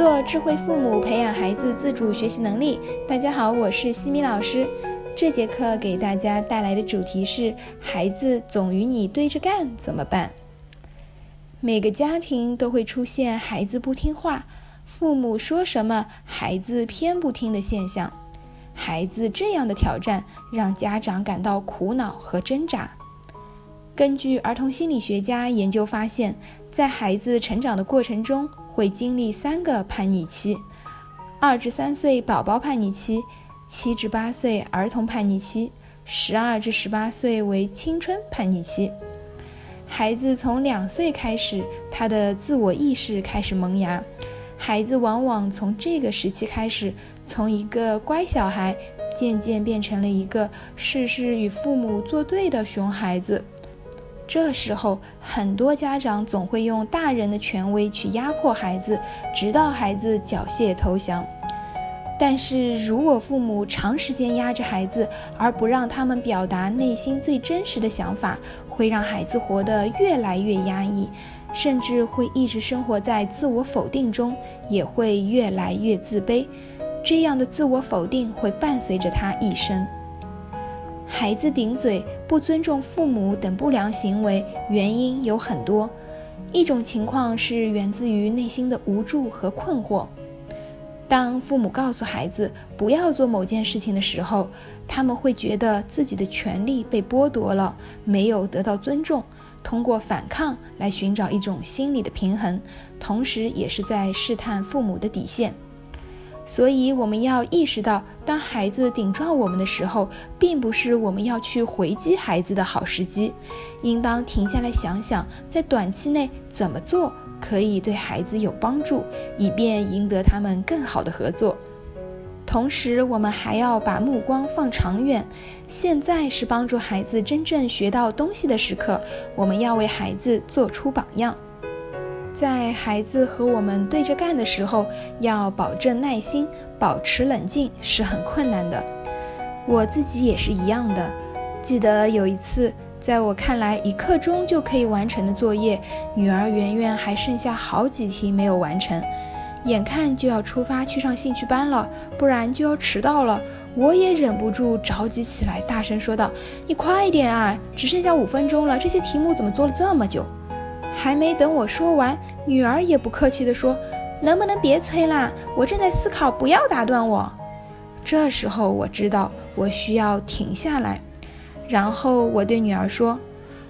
做智慧父母，培养孩子自主学习能力。大家好，我是西米老师。这节课给大家带来的主题是：孩子总与你对着干，怎么办？每个家庭都会出现孩子不听话，父母说什么孩子偏不听的现象。孩子这样的挑战让家长感到苦恼和挣扎。根据儿童心理学家研究发现，在孩子成长的过程中，会经历三个叛逆期：二至三岁宝宝叛逆期，七至八岁儿童叛逆期，十二至十八岁为青春叛逆期。孩子从两岁开始，他的自我意识开始萌芽。孩子往往从这个时期开始，从一个乖小孩，渐渐变成了一个事事与父母作对的熊孩子。这时候，很多家长总会用大人的权威去压迫孩子，直到孩子缴械投降。但是如果父母长时间压着孩子，而不让他们表达内心最真实的想法，会让孩子活得越来越压抑，甚至会一直生活在自我否定中，也会越来越自卑。这样的自我否定会伴随着他一生。孩子顶嘴、不尊重父母等不良行为，原因有很多。一种情况是源自于内心的无助和困惑。当父母告诉孩子不要做某件事情的时候，他们会觉得自己的权利被剥夺了，没有得到尊重，通过反抗来寻找一种心理的平衡，同时也是在试探父母的底线。所以，我们要意识到，当孩子顶撞我们的时候，并不是我们要去回击孩子的好时机，应当停下来想想，在短期内怎么做可以对孩子有帮助，以便赢得他们更好的合作。同时，我们还要把目光放长远，现在是帮助孩子真正学到东西的时刻，我们要为孩子做出榜样。在孩子和我们对着干的时候，要保证耐心，保持冷静是很困难的。我自己也是一样的。记得有一次，在我看来一刻钟就可以完成的作业，女儿圆圆还剩下好几题没有完成，眼看就要出发去上兴趣班了，不然就要迟到了。我也忍不住着急起来，大声说道：“你快点啊，只剩下五分钟了，这些题目怎么做了这么久？”还没等我说完，女儿也不客气地说：“能不能别催啦？我正在思考，不要打断我。”这时候我知道我需要停下来，然后我对女儿说：“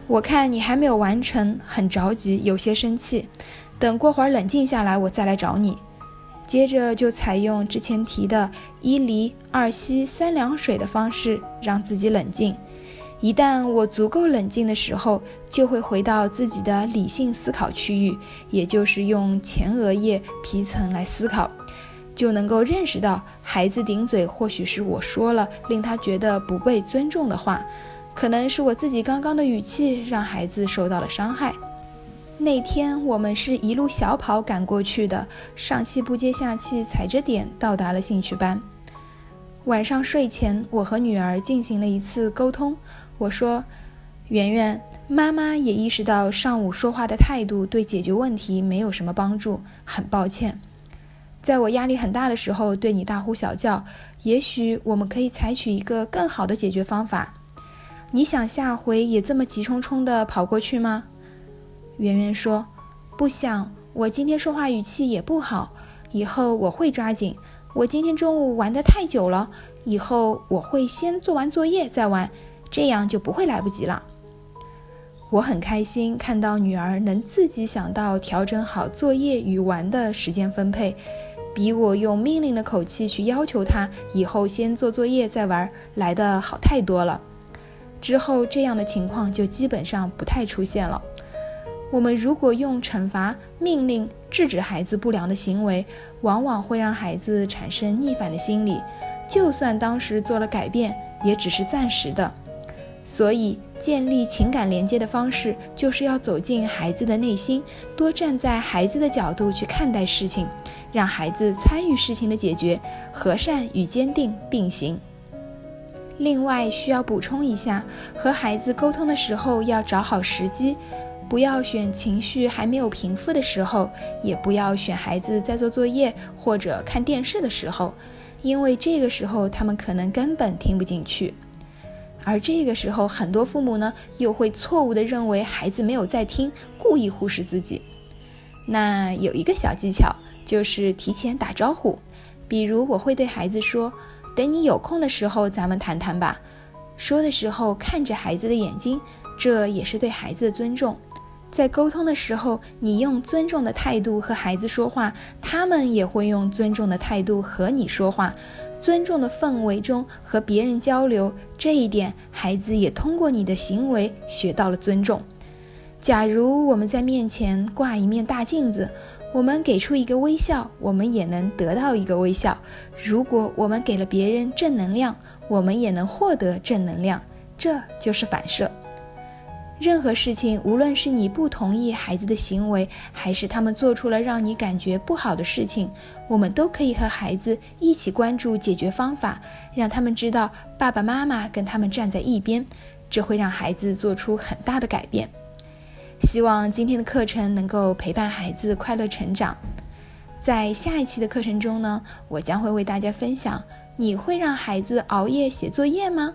我看你还没有完成，很着急，有些生气。等过会儿冷静下来，我再来找你。”接着就采用之前提的一离二吸三凉水的方式，让自己冷静。一旦我足够冷静的时候，就会回到自己的理性思考区域，也就是用前额叶皮层来思考，就能够认识到孩子顶嘴，或许是我说了令他觉得不被尊重的话，可能是我自己刚刚的语气让孩子受到了伤害。那天我们是一路小跑赶过去的，上气不接下气，踩着点到达了兴趣班。晚上睡前，我和女儿进行了一次沟通。我说：“圆圆，妈妈也意识到上午说话的态度对解决问题没有什么帮助，很抱歉。在我压力很大的时候对你大呼小叫，也许我们可以采取一个更好的解决方法。你想下回也这么急冲冲地跑过去吗？”圆圆说：“不想，我今天说话语气也不好，以后我会抓紧。我今天中午玩得太久了，以后我会先做完作业再玩。”这样就不会来不及了。我很开心看到女儿能自己想到调整好作业与玩的时间分配，比我用命令的口气去要求她以后先做作业再玩来的好太多了。之后这样的情况就基本上不太出现了。我们如果用惩罚、命令制止孩子不良的行为，往往会让孩子产生逆反的心理，就算当时做了改变，也只是暂时的。所以，建立情感连接的方式，就是要走进孩子的内心，多站在孩子的角度去看待事情，让孩子参与事情的解决，和善与坚定并行。另外，需要补充一下，和孩子沟通的时候要找好时机，不要选情绪还没有平复的时候，也不要选孩子在做作业或者看电视的时候，因为这个时候他们可能根本听不进去。而这个时候，很多父母呢又会错误地认为孩子没有在听，故意忽视自己。那有一个小技巧，就是提前打招呼。比如我会对孩子说：“等你有空的时候，咱们谈谈吧。”说的时候看着孩子的眼睛，这也是对孩子的尊重。在沟通的时候，你用尊重的态度和孩子说话，他们也会用尊重的态度和你说话。尊重的氛围中和别人交流，这一点孩子也通过你的行为学到了尊重。假如我们在面前挂一面大镜子，我们给出一个微笑，我们也能得到一个微笑。如果我们给了别人正能量，我们也能获得正能量。这就是反射。任何事情，无论是你不同意孩子的行为，还是他们做出了让你感觉不好的事情，我们都可以和孩子一起关注解决方法，让他们知道爸爸妈妈跟他们站在一边，这会让孩子做出很大的改变。希望今天的课程能够陪伴孩子快乐成长。在下一期的课程中呢，我将会为大家分享：你会让孩子熬夜写作业吗？